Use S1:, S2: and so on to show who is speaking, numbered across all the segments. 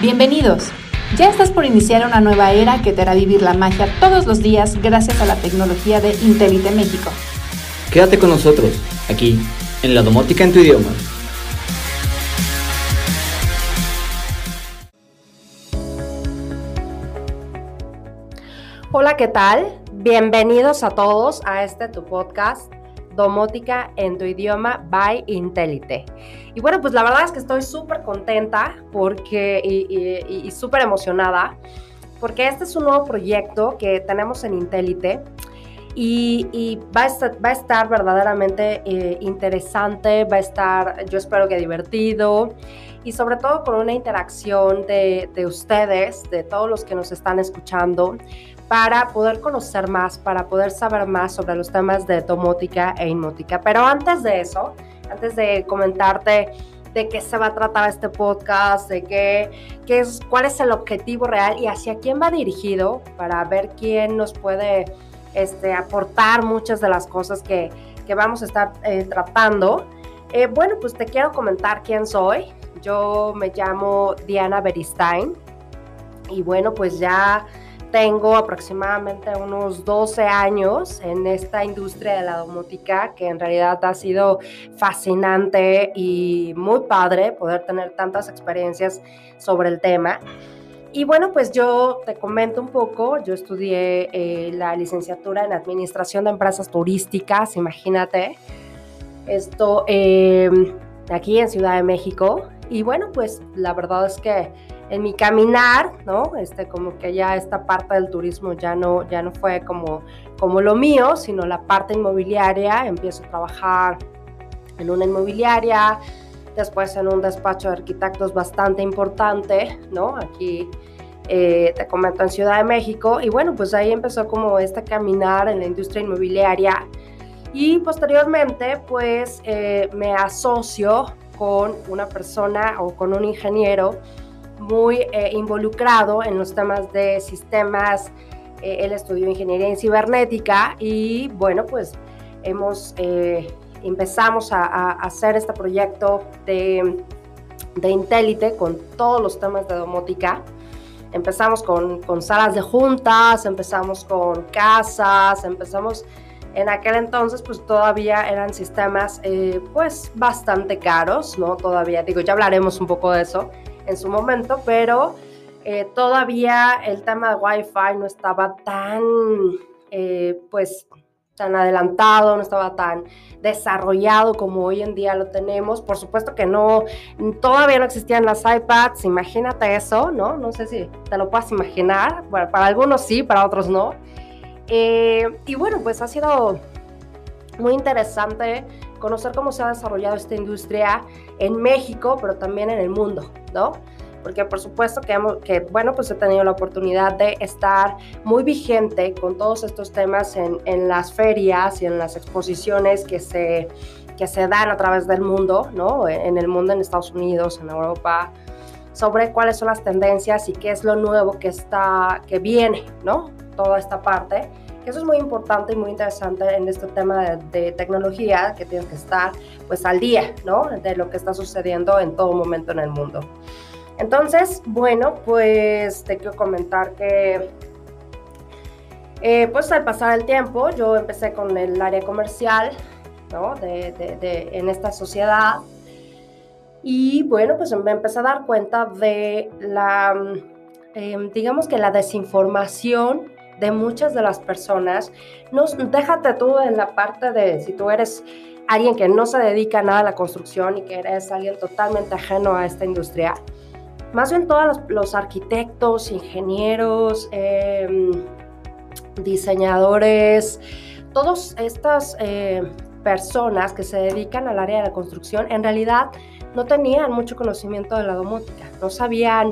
S1: Bienvenidos. Ya estás por iniciar una nueva era que te hará vivir la magia todos los días gracias a la tecnología de Intelite México.
S2: Quédate con nosotros, aquí, en la domótica en tu idioma.
S3: Hola, ¿qué tal? Bienvenidos a todos a este tu podcast domótica en tu idioma by Intelite. Y bueno, pues la verdad es que estoy súper contenta porque, y, súper emocionada porque este es un nuevo proyecto que tenemos en Intelite y, va, a estar, va, a estar, verdaderamente eh, interesante, va a estar, yo espero que divertido y sobre todo con una interacción de, de ustedes, de todos los que nos están escuchando, para poder conocer más, para poder saber más sobre los temas de domótica e inmótica. Pero antes de eso, antes de comentarte de qué se va a tratar este podcast, de qué, qué es, cuál es el objetivo real y hacia quién va dirigido para ver quién nos puede este, aportar muchas de las cosas que, que vamos a estar eh, tratando. Eh, bueno, pues te quiero comentar quién soy. Yo me llamo Diana Beristain y bueno, pues ya tengo aproximadamente unos 12 años en esta industria de la domótica, que en realidad ha sido fascinante y muy padre poder tener tantas experiencias sobre el tema. Y bueno, pues yo te comento un poco, yo estudié eh, la licenciatura en Administración de Empresas Turísticas, imagínate, esto em, aquí en Ciudad de México. Y bueno, pues la verdad es que en mi caminar, ¿no? Este, como que ya esta parte del turismo ya no, ya no fue como, como lo mío, sino la parte inmobiliaria. Empiezo a trabajar en una inmobiliaria, después en un despacho de arquitectos bastante importante, ¿no? Aquí eh, te comento en Ciudad de México. Y bueno, pues ahí empezó como este caminar en la industria inmobiliaria. Y posteriormente, pues eh, me asocio con una persona o con un ingeniero muy eh, involucrado en los temas de sistemas. Eh, él estudió ingeniería en cibernética y bueno, pues hemos, eh, empezamos a, hacer este proyecto de, de Intelite con todos los temas de domótica. Empezamos con, con salas de juntas, empezamos con casas, empezamos en aquel entonces pues todavía eran sistemas pues bastante caros, ¿no? Todavía, digo, ya hablaremos un poco de eso, en su momento, pero eh, todavía el tema de Wi-Fi no estaba tan, eh, pues, tan adelantado, no estaba tan desarrollado como hoy en día lo tenemos. Por supuesto que no, todavía no existían las iPads, imagínate eso, ¿no? No sé si te lo puedas imaginar, bueno, para algunos sí, para otros no. Eh, y bueno, pues ha sido muy interesante conocer cómo se ha desarrollado esta industria en México, pero también en el mundo, ¿no? Porque por supuesto que, que, bueno, pues he tenido la oportunidad de estar muy vigente con todos estos temas en, en las ferias y en las exposiciones que se, que se dan a través del mundo, ¿no? En el mundo, en Estados Unidos, en Europa, sobre cuáles son las tendencias y qué es lo nuevo que está, que viene, ¿no? Toda esta parte. Eso es muy importante y muy interesante en este tema de, tecnología, que tienes que estar pues al día, ¿no? De lo que está sucediendo en todo momento en el mundo. Entonces, bueno, pues te quiero comentar que eh, pues al pasar el tiempo, yo empecé con el área comercial, ¿no? De, de, en esta sociedad. Y bueno, pues me empecé a dar cuenta de la, em, digamos que la desinformación de muchas de las personas. No, déjate tú en la parte de si tú eres alguien que no se dedica nada a la construcción y que eres alguien totalmente ajeno a esta industria. Más bien todos los, arquitectos, ingenieros, em, diseñadores, todas estas eh, personas que se dedican al área de la construcción, en realidad no tenían mucho conocimiento de la domótica, no sabían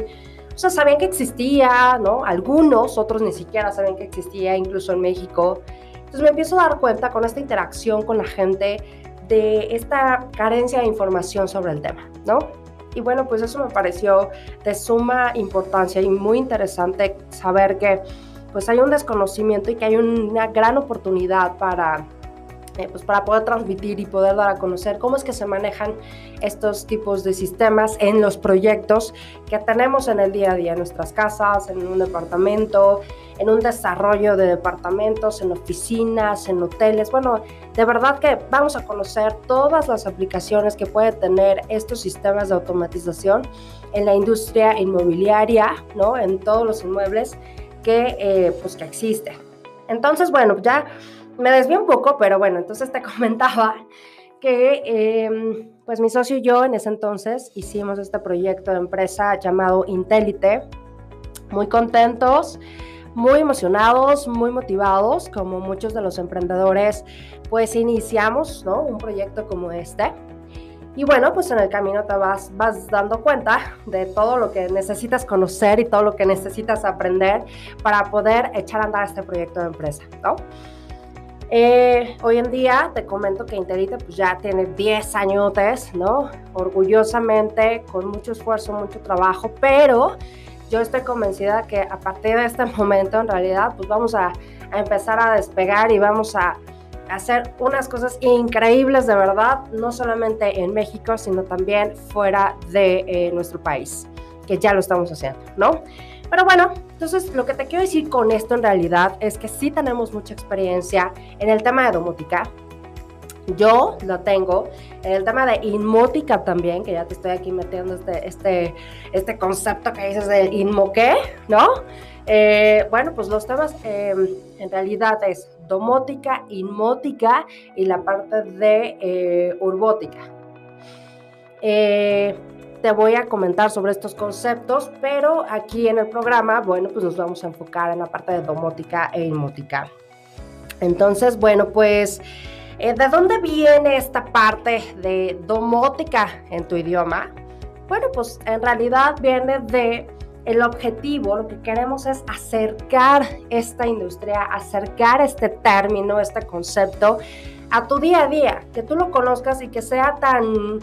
S3: o sea, sabían que existía, ¿no? Algunos, otros ni siquiera sabían que existía, incluso en México. Entonces me empiezo a dar cuenta con esta interacción con la gente de esta carencia de información sobre el tema, ¿no? Y bueno, pues eso me pareció de suma importancia y muy interesante saber que pues hay un desconocimiento y que hay una gran oportunidad para eh, pues para poder transmitir y poder dar a conocer cómo es que se manejan estos tipos de sistemas en los proyectos que tenemos en el día a día, en nuestras casas, en un departamento, en un desarrollo de departamentos, en oficinas, en hoteles. Bueno, de verdad que vamos a conocer todas las aplicaciones que puede tener estos sistemas de automatización en la industria inmobiliaria, ¿no? En todos los inmuebles que, eh, pues, que existen. Entonces, bueno, ya me desvío un poco, pero bueno, entonces te comentaba que em, pues mi socio y yo en ese entonces hicimos este proyecto de empresa llamado Intelite, muy contentos, muy emocionados, muy motivados, como muchos de los emprendedores, pues iniciamos ¿no? un proyecto como este. Y bueno, pues en el camino te vas, vas dando cuenta de todo lo que necesitas conocer y todo lo que necesitas aprender para poder echar a andar este proyecto de empresa, ¿no? Eh, hoy en día te comento que Interite pues ya tiene 10 añotes, ¿no? Orgullosamente, con mucho esfuerzo, mucho trabajo, pero yo estoy convencida que a partir de este momento en realidad pues vamos a, empezar a despegar y vamos a hacer unas cosas increíbles de verdad, no solamente en México, sino también fuera de eh, nuestro país, que ya lo estamos haciendo, ¿no? Pero bueno, entonces lo que te quiero decir con esto en realidad es que sí tenemos mucha experiencia en el tema de domótica. Yo lo tengo en el tema de inmótica también, que ya te estoy aquí metiendo este, este, este concepto que dices de inmoqué, ¿no? Eh, bueno, pues los temas em, en realidad es domótica, inmótica y la parte de eh, urbótica. Te voy a comentar sobre estos conceptos, pero aquí en el programa, bueno, pues nos vamos a enfocar en la parte de domótica e inmótica. Entonces, bueno, pues, eh, ¿de dónde viene esta parte de domótica en tu idioma? Bueno, pues en realidad viene de el objetivo, lo que queremos es acercar esta industria, acercar este término, este concepto a tu día a día, que tú lo conozcas y que sea tan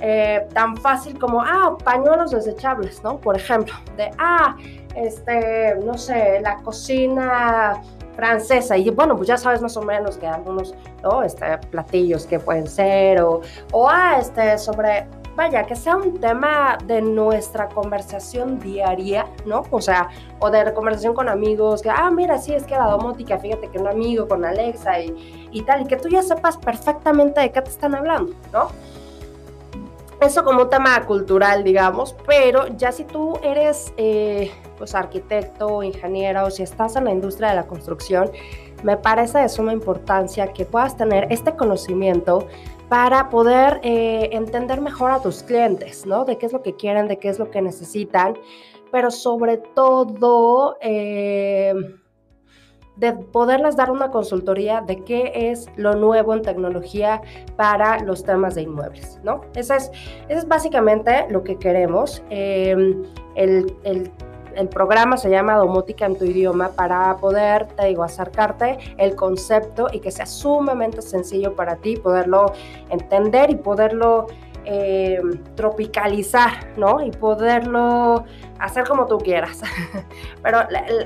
S3: eh, tan fácil como, ah, pañuelos desechables, ¿no? Por ejemplo, de, ah, este, no sé, la cocina francesa y bueno, pues ya sabes más o menos que algunos, ¿no? Este, platillos que pueden ser o, o ah, este, sobre, vaya, que sea un tema de nuestra conversación diaria, ¿no? O sea, o de conversación con amigos, que, ah, mira, sí, es que la domótica, fíjate que un amigo con Alexa y, y tal, y que tú ya sepas perfectamente de qué te están hablando, ¿no? Eso como un tema cultural, digamos, pero ya si tú eres eh, pues arquitecto, ingeniero, o si estás en la industria de la construcción, me parece de suma importancia que puedas tener este conocimiento para poder eh, entender mejor a tus clientes, ¿no? De qué es lo que quieren, de qué es lo que necesitan, pero sobre todo... Eh, de poderles dar una consultoría de qué es lo nuevo en tecnología para los temas de inmuebles, ¿no? Eso es, es básicamente lo que queremos. Em, el, el, el, programa se llama Domótica en tu idioma para poder, te digo, acercarte el concepto y que sea sumamente sencillo para ti poderlo entender y poderlo eh, tropicalizar, ¿no? Y poderlo hacer como tú quieras. Pero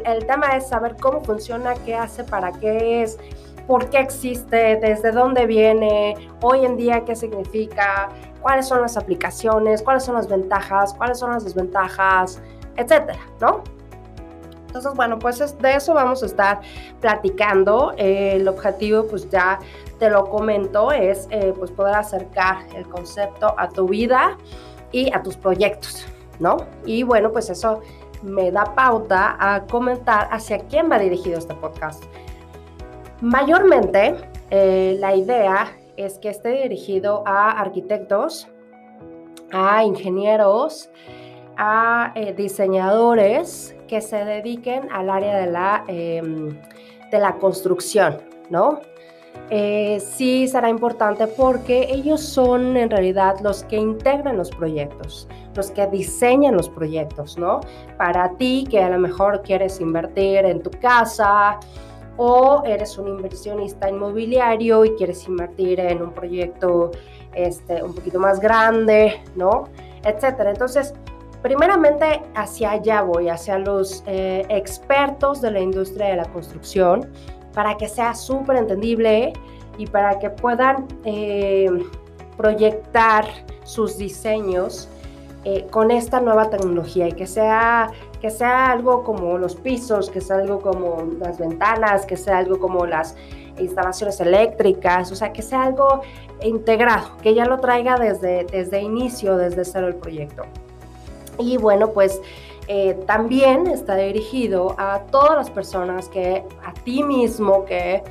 S3: el, tema es saber cómo funciona, qué hace, para qué es, por qué existe, desde dónde viene, hoy en día qué significa, cuáles son las aplicaciones, cuáles son las ventajas, cuáles son las desventajas, etcétera, ¿no? Entonces, bueno, pues de eso vamos a estar platicando. el objetivo, pues ya te lo comento, es eh, pues poder acercar el concepto a tu vida y a tus proyectos, ¿no? Y bueno, pues eso me da pauta a comentar hacia quién va dirigido este podcast. Mayormente, eh, la idea es que esté dirigido a arquitectos, a ingenieros, a eh, diseñadores que se dediquen al área de la, em, de la construcción, ¿no? Eh, sí será importante porque ellos son en realidad los que integran los proyectos, los que diseñan los proyectos, ¿no? Para ti que a lo mejor quieres invertir en tu casa o eres un inversionista inmobiliario y quieres invertir en un proyecto este, un poquito más grande, ¿no? Etcétera. Entonces, primeramente hacia allá voy, hacia los eh, expertos de la industria de la construcción para que sea súper entendible y para que puedan eh, proyectar sus diseños eh, con esta nueva tecnología y que sea, que sea algo como los pisos, que sea algo como las ventanas, que sea algo como las instalaciones eléctricas, o sea, que sea algo integrado, que ya lo traiga desde, desde inicio, desde cero el proyecto. Y bueno, pues eh, también está dirigido a todas las personas que a ti mismo, que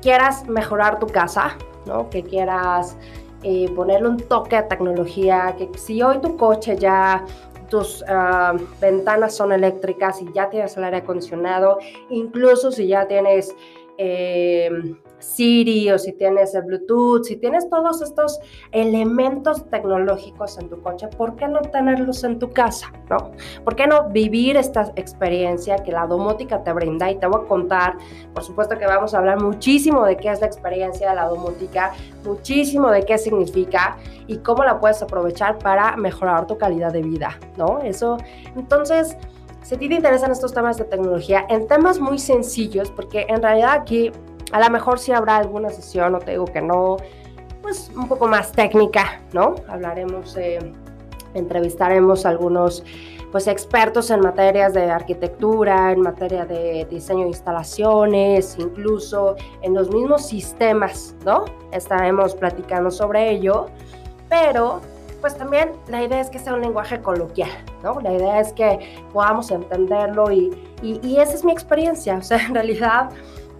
S3: quieras mejorar tu casa, ¿no? que quieras eh, ponerle un toque a tecnología, que si hoy tu coche ya tus ah, ventanas son eléctricas y ya tienes el aire acondicionado, incluso si ya tienes eh, Siri o si tienes el Bluetooth, si tienes todos estos elementos tecnológicos en tu coche, ¿por qué no tenerlos en tu casa? ¿no? ¿Por qué no vivir esta experiencia que la domótica te brinda? Y te voy a contar, por supuesto que vamos a hablar muchísimo de qué es la experiencia de la domótica, muchísimo de qué significa y cómo la puedes aprovechar para mejorar tu calidad de vida, ¿no? Eso, entonces... Si a ti te interesan estos temas de tecnología, en temas muy sencillos, porque en realidad aquí a lo mejor sí habrá alguna sesión, no te digo que no, pues un poco más técnica, ¿no? Hablaremos, eh, entrevistaremos a algunos pues expertos en materias de arquitectura, en materia de diseño de instalaciones, incluso en los mismos sistemas, ¿no? Estaremos platicando sobre ello, pero pues también la idea es que sea un lenguaje coloquial, ¿no? La idea es que podamos entenderlo y, y, y esa es mi experiencia, o sea, en realidad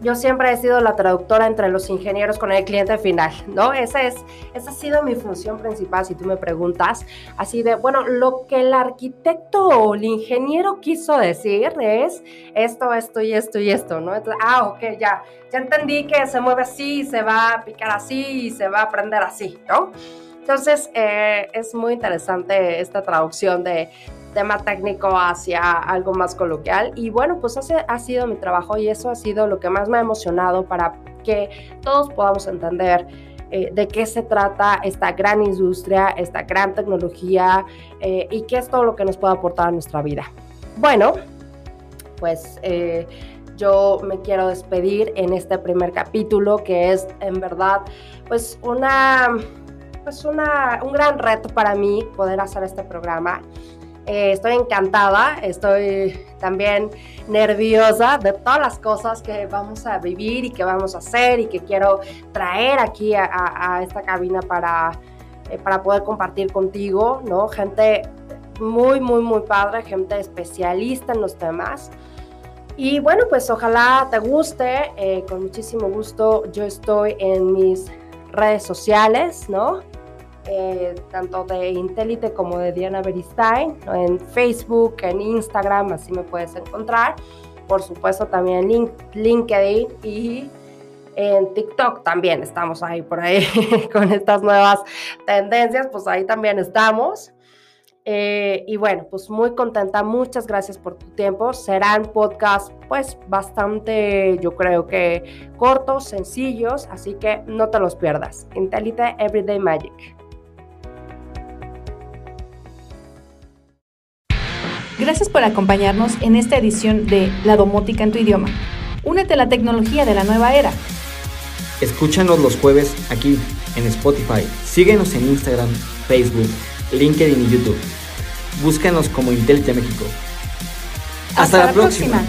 S3: yo siempre he sido la traductora entre los ingenieros con el cliente final, ¿no? Esa, es, esa ha sido mi función principal, si tú me preguntas. Así de, bueno, lo que el arquitecto o el ingeniero quiso decir es esto, esto y esto y esto, ¿no? Entonces, ah, ok, ya, ya entendí que se mueve así, se va a picar así y se va a prender así, ¿no? Entonces, eh, es muy interesante esta traducción de, tema técnico hacia algo más coloquial. Y bueno, pues ese ha sido mi trabajo y eso ha sido lo que más me ha emocionado para que todos podamos entender eh, de qué se trata esta gran industria, esta gran tecnología eh, y qué es todo lo que nos puede aportar a nuestra vida. Bueno, pues eh, yo me quiero despedir en este primer capítulo que es en verdad pues una pues una, un gran reto para mí poder hacer este programa. Eh, estoy encantada, estoy también nerviosa de todas las cosas que vamos a vivir y que vamos a hacer y que quiero traer aquí a, esta cabina para, eh, para poder compartir contigo, ¿no? Gente muy, muy, muy padre, gente especialista en los temas. Y bueno, pues ojalá te guste, eh, con muchísimo gusto yo estoy en mis redes sociales, ¿no? Eh, tanto de Intelite como de Diana Beristain, en Facebook, en Instagram, así me puedes encontrar. Por supuesto también en LinkedIn y en TikTok también estamos ahí por ahí con estas nuevas tendencias, pues ahí también estamos. Eh, y bueno, pues muy contenta, muchas gracias por tu tiempo. Serán podcasts pues bastante, yo creo que cortos, sencillos, así que no te los pierdas. Intelite Everyday Magic.
S1: Gracias por acompañarnos en esta edición de La Domótica en tu idioma. Únete a la tecnología de la nueva era.
S2: Escúchanos los jueves aquí en Spotify. Síguenos en Instagram, Facebook, LinkedIn y YouTube. Búscanos como Intelite México.
S1: Hasta, la, próxima.